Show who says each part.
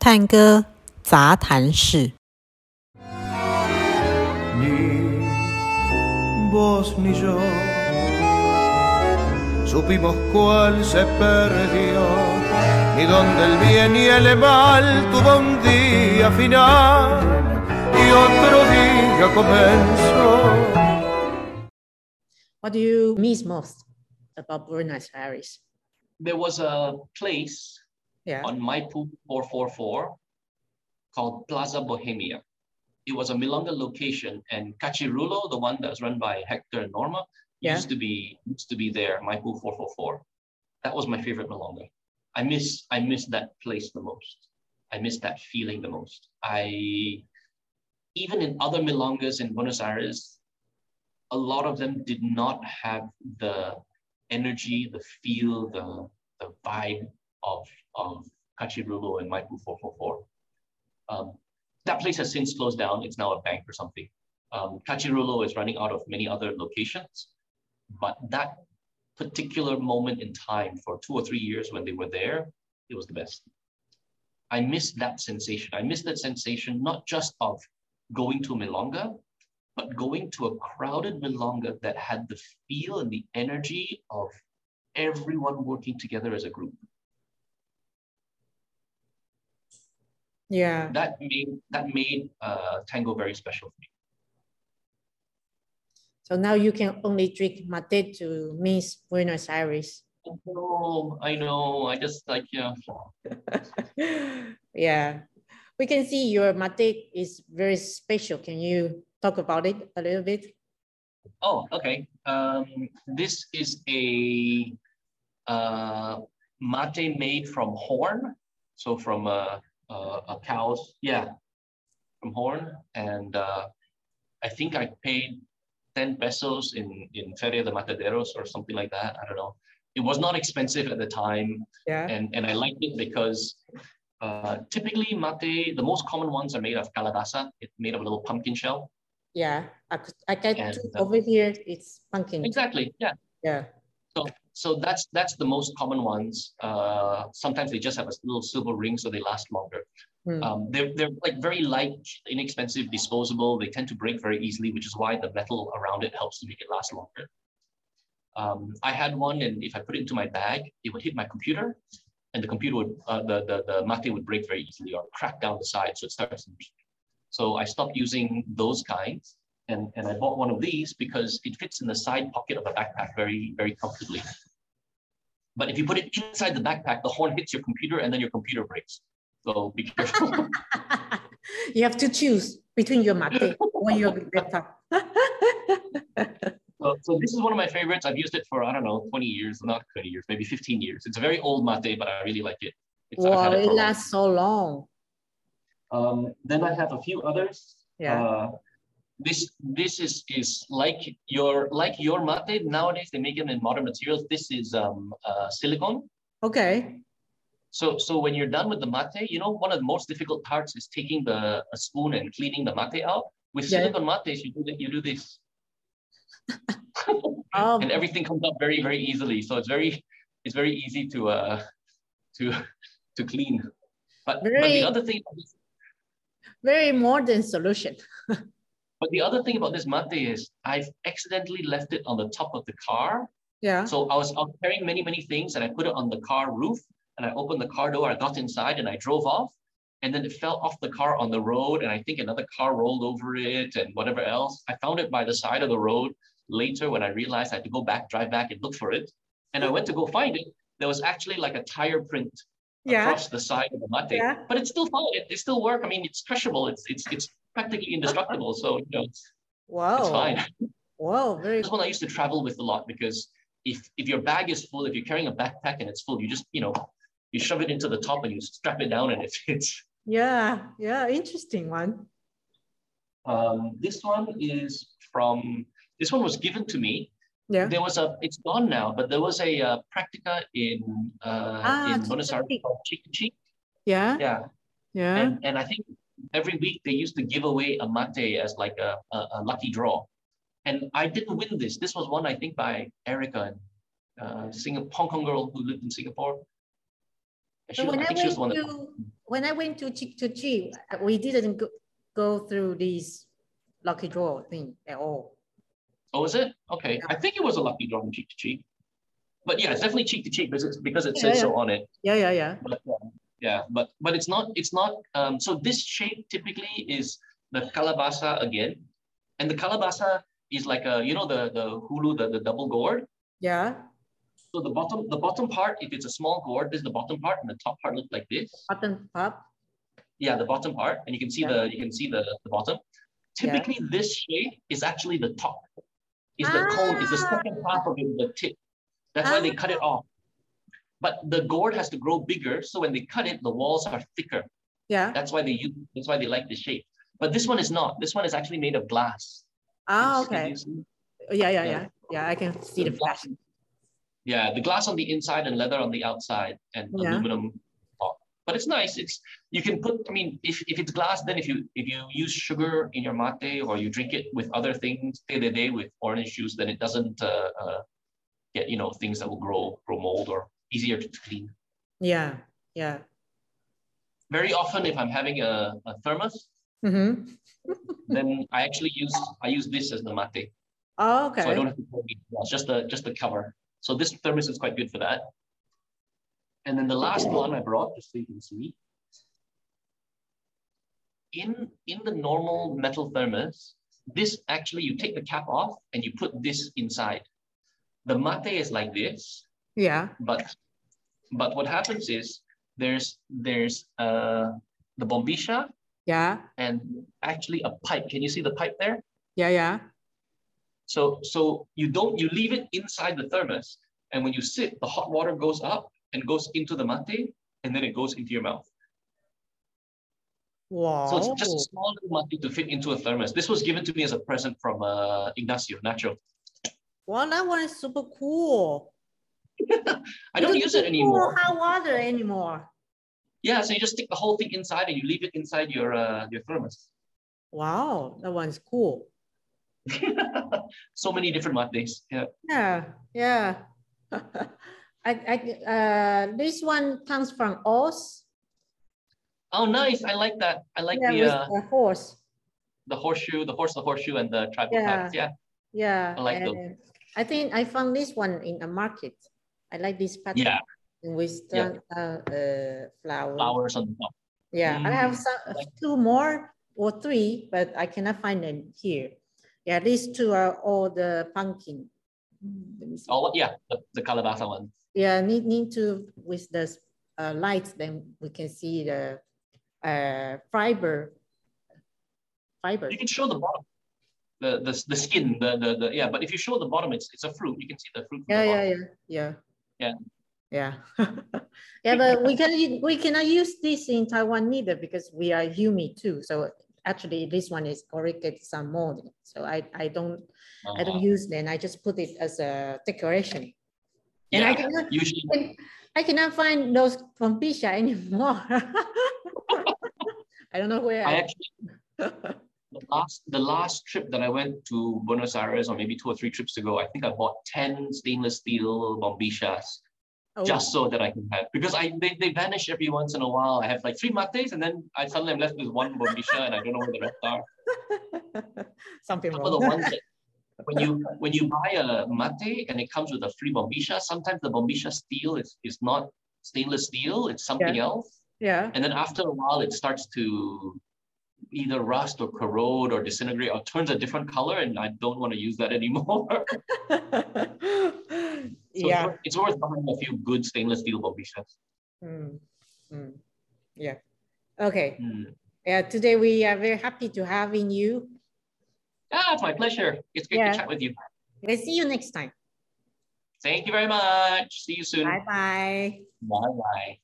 Speaker 1: 探戈杂谈室。
Speaker 2: Ni vos ni yo supimos cuál se perdió, ni dónde el bien y el mal tuvo un día final y otro día comenzó.
Speaker 3: What do you miss most about Buenos Aires?
Speaker 4: there was a place
Speaker 3: yeah.
Speaker 4: on Maipu 444 called Plaza Bohemia. It was a Milonga location, and Cachirulo, the one that's run by Hector and Norma,
Speaker 3: Yeah.
Speaker 4: used to be used to be there. Maipu 444. That was my favorite Milonga. I miss I miss that place the most. I miss that feeling the most. I even in other Milongas in Buenos Aires, a lot of them did not have the energy, the feel, the, the vibe of, of Cachirulo and Maipu 444. Um, that place has since closed down. It's now a bank or something. Um, Cachirulo is running out of many other locations, but that particular moment in time for two or three years when they were there, it was the best. I miss that sensation. I miss that sensation not just of going to Milonga, but going to a crowded milonga that had the feel and the energy of everyone working together as a group.
Speaker 3: Yeah.
Speaker 4: That made that made uh, tango very special for me.
Speaker 3: So now you can only drink mate to miss Buenos Aires.
Speaker 4: Oh, I know. I just like yeah.
Speaker 3: yeah. We can see your mate is very special. Can you talk about it a little bit?
Speaker 4: Oh, okay. Um, this is a uh, mate made from horn, so from a a, a cow's yeah, from horn, and uh, I think I paid ten pesos in in Feria de Mataderos or something like that. I don't know. It was not expensive at the time,
Speaker 3: Yeah.
Speaker 4: and and I liked it because uh, typically mate, the most common ones are made of calabaza. It's made of a little pumpkin shell.
Speaker 3: Yeah. I, I got
Speaker 4: And, uh,
Speaker 3: over here. It's pumpkin.
Speaker 4: Exactly. Yeah.
Speaker 3: Yeah.
Speaker 4: So, so that's that's the most common ones. Uh, sometimes they just have a little silver ring, so they last longer.
Speaker 3: Hmm.
Speaker 4: Um, they're they're like very light, inexpensive, disposable. They tend to break very easily, which is why the metal around it helps to make it last longer. Um, I had one, and if I put it into my bag, it would hit my computer, and the computer would uh, the, the the mate would break very easily or crack down the side, so it starts. to leak. So I stopped using those kinds, and and I bought one of these because it fits in the side pocket of a backpack very very comfortably. But if you put it inside the backpack, the horn hits your computer, and then your computer breaks. So be careful.
Speaker 3: you have to choose between your mate or your laptop.
Speaker 4: So, so this is one of my favorites. I've used it for, I don't know, 20 years, not 20 years, maybe 15 years. It's a very old mate, but I really like it. It's,
Speaker 3: wow, it
Speaker 4: long
Speaker 3: lasts so long.
Speaker 4: Um, then I have a few others.
Speaker 3: Yeah.
Speaker 4: Uh, this this is is like your like your mate. Nowadays they make them in modern materials. This is um, uh, silicone.
Speaker 3: Okay.
Speaker 4: So so when you're done with the mate, you know one of the most difficult parts is taking the a spoon and cleaning the mate out. With
Speaker 3: Yeah.
Speaker 4: silicone mates, you do the, you do this,
Speaker 3: Um,
Speaker 4: and everything comes up very very easily. So it's very it's very easy to uh to to clean. But, but the other thing
Speaker 3: very modern solution.
Speaker 4: But the other thing about this mate is I've accidentally left it on the top of the car.
Speaker 3: Yeah.
Speaker 4: So I was, I was carrying many, many things and I put it on the car roof and I opened the car door, I got inside and I drove off. And then it fell off the car on the road. And I think another car rolled over it and whatever else. I found it by the side of the road later when I realized I had to go back, drive back and look for it. And I went to go find it. There was actually like a tire print
Speaker 3: Yeah.
Speaker 4: across the side of the mate.
Speaker 3: Yeah.
Speaker 4: But it's still fine. It, it still work. I mean, it's crushable. It's it's it's practically indestructible. So you know, it's,
Speaker 3: Wow.
Speaker 4: it's fine.
Speaker 3: Wow. Very
Speaker 4: This one I used to travel with a lot because if if your bag is full, if you're carrying a backpack and it's full, you just you know you shove it into the top and you strap it down and it fits.
Speaker 3: yeah. Yeah. Interesting one.
Speaker 4: Um, this one is from this one was given to me.
Speaker 3: Yeah.
Speaker 4: There was a it's gone now, but there was a uh, practica in uh,
Speaker 3: Ah,
Speaker 4: in Buenos Aires called Chicken Cheek.
Speaker 3: Yeah.
Speaker 4: Yeah,
Speaker 3: Yeah.
Speaker 4: and and I think every week they used to give away a mate as like a, a, a lucky draw. And I didn't win this. This was one I think by Erica, uh, Singapore, Hong Kong girl who lived in Singapore. She was, I think
Speaker 3: whenever
Speaker 4: she the
Speaker 3: you when I went to Chick to we didn't go, go through this lucky draw thing at all.
Speaker 4: Oh, is it? Okay.
Speaker 3: Yeah.
Speaker 4: I think it was a lucky draw from cheek to cheek. But yeah, it's definitely cheek to cheek because, it's, because it
Speaker 3: Yeah,
Speaker 4: says
Speaker 3: yeah.
Speaker 4: so on it.
Speaker 3: Yeah, yeah, yeah.
Speaker 4: But uh, yeah, but but it's not it's not um so this shape typically is the calabaza again. And the calabaza is like a you know the the hulu, the, the double gourd.
Speaker 3: Yeah.
Speaker 4: So the bottom the bottom part, if it's a small gourd, this is the bottom part, and the top part looks like this.
Speaker 3: Button pop.
Speaker 4: Yeah, the bottom part, and you can see the you can see the, the bottom. Typically, this shape is actually the top. Is the cone, is the
Speaker 3: Ah.
Speaker 4: second half of it, the tip. That's why they cut it off. But the gourd has to grow bigger, so when they cut it, the walls are thicker.
Speaker 3: Yeah.
Speaker 4: That's why they use. That's why they like the shape. But this one is not. This one is actually made of glass.
Speaker 3: Ah, okay.
Speaker 4: see?
Speaker 3: Yeah, yeah,
Speaker 4: Yeah.
Speaker 3: yeah. I can see the flash.
Speaker 4: glass. Yeah, the glass on the inside and leather on the outside and
Speaker 3: Yeah.
Speaker 4: aluminum. But it's nice. It's you can put. I mean, if, if it's glass, then if you if you use sugar in your mate or you drink it with other things, day to day with orange juice, then it doesn't uh, uh, get you know things that will grow grow mold or easier to clean.
Speaker 3: Yeah, yeah.
Speaker 4: Very often, if I'm having a, a thermos,
Speaker 3: Mm-hmm.
Speaker 4: then I actually use I use this as the mate.
Speaker 3: Oh, okay.
Speaker 4: So I don't have to pour it. It's just the just the cover. So this thermos is quite good for that. And then the last one I brought, just so you can see. In in the normal metal thermos, this actually you take the cap off and you put this inside. The mate is like this,
Speaker 3: Yeah.
Speaker 4: but but what happens is there's there's uh the bombilla
Speaker 3: Yeah.
Speaker 4: and actually a pipe. Can you see the pipe there?
Speaker 3: Yeah, yeah.
Speaker 4: So, so you don't, you leave it inside the thermos. And when you sit, the hot water goes up and goes into the mate and then it goes into your mouth.
Speaker 3: Wow.
Speaker 4: So it's just a small little mate to fit into a thermos. This was given to me as a present from uh, Ignacio Nacho.
Speaker 3: Wow, that one is super cool.
Speaker 4: I don't use it anymore.
Speaker 3: hot water anymore.
Speaker 4: Yeah, so you just stick the whole thing inside and you leave it inside your uh, your thermos.
Speaker 3: Wow, that one's cool.
Speaker 4: so many different mates. Yeah.
Speaker 3: Yeah, yeah. I, I, uh, this one comes from Oz.
Speaker 4: Oh, nice. I like that. I like
Speaker 3: yeah,
Speaker 4: the uh,
Speaker 3: the horse.
Speaker 4: the horseshoe, the horse, the horseshoe, and the tribal
Speaker 3: Yeah.
Speaker 4: Yeah.
Speaker 3: Yeah.
Speaker 4: I like those.
Speaker 3: I think I found this one in a market. I like this pattern
Speaker 4: Yeah.
Speaker 3: with
Speaker 4: Yeah.
Speaker 3: the uh, uh, flower.
Speaker 4: Flowers on the top.
Speaker 3: Yeah, I have
Speaker 4: Mm,
Speaker 3: some,
Speaker 4: like-
Speaker 3: two more or three, but I cannot find them here. Yeah, these two are all the pumpkin. Mm, Let me see.
Speaker 4: Oh, yeah, the, the Calabaza one.
Speaker 3: Yeah, need, need to, with the uh, lights, then we can see the uh, fiber. Fiber.
Speaker 4: You can show the bottom, the the, the skin, the, the the yeah. But if you show the bottom, it's it's a fruit. You can see the fruit. From
Speaker 3: Yeah,
Speaker 4: the
Speaker 3: yeah, yeah, yeah.
Speaker 4: Yeah.
Speaker 3: Yeah. yeah, but we can we cannot use this in Taiwan neither because we are humid too. So actually, this one is corrugated some mold. So I I don't I don't
Speaker 4: Uh,
Speaker 3: use them. I just put it as a decoration. And I
Speaker 4: yeah,
Speaker 3: cannot
Speaker 4: usually
Speaker 3: I cannot find those from Bisha anymore. I don't know where
Speaker 4: I
Speaker 3: I,
Speaker 4: actually the last the last trip that I went to Buenos Aires, or maybe two or three trips ago, I think I bought ten stainless steel bombillas
Speaker 3: oh,
Speaker 4: just so that I can have because I they, they vanish every once in a while. I have like three mates, and then I suddenly am left with one bombilla, and I don't know where the rest are.
Speaker 3: something
Speaker 4: Some of the ones that when you when you buy a mate and it comes with a free bombilla, sometimes the bombilla steel is, is not stainless steel, it's something else.
Speaker 3: yeah.
Speaker 4: And then after a while it starts to either rust or corrode or disintegrate or turns a different color and I don't want to use that anymore. so it's
Speaker 3: yeah.
Speaker 4: worth- it's worth buying a few good stainless steel bombillas.
Speaker 3: Mm, mm, yeah. Okay.
Speaker 4: Hmm.
Speaker 3: Yeah. Today we are very happy to having you.
Speaker 4: Ah, it's my pleasure. It's great
Speaker 3: Yeah.
Speaker 4: to chat with you.
Speaker 3: We'll see you next time.
Speaker 4: Thank you very much. See you soon.
Speaker 3: Bye bye.
Speaker 4: Bye bye.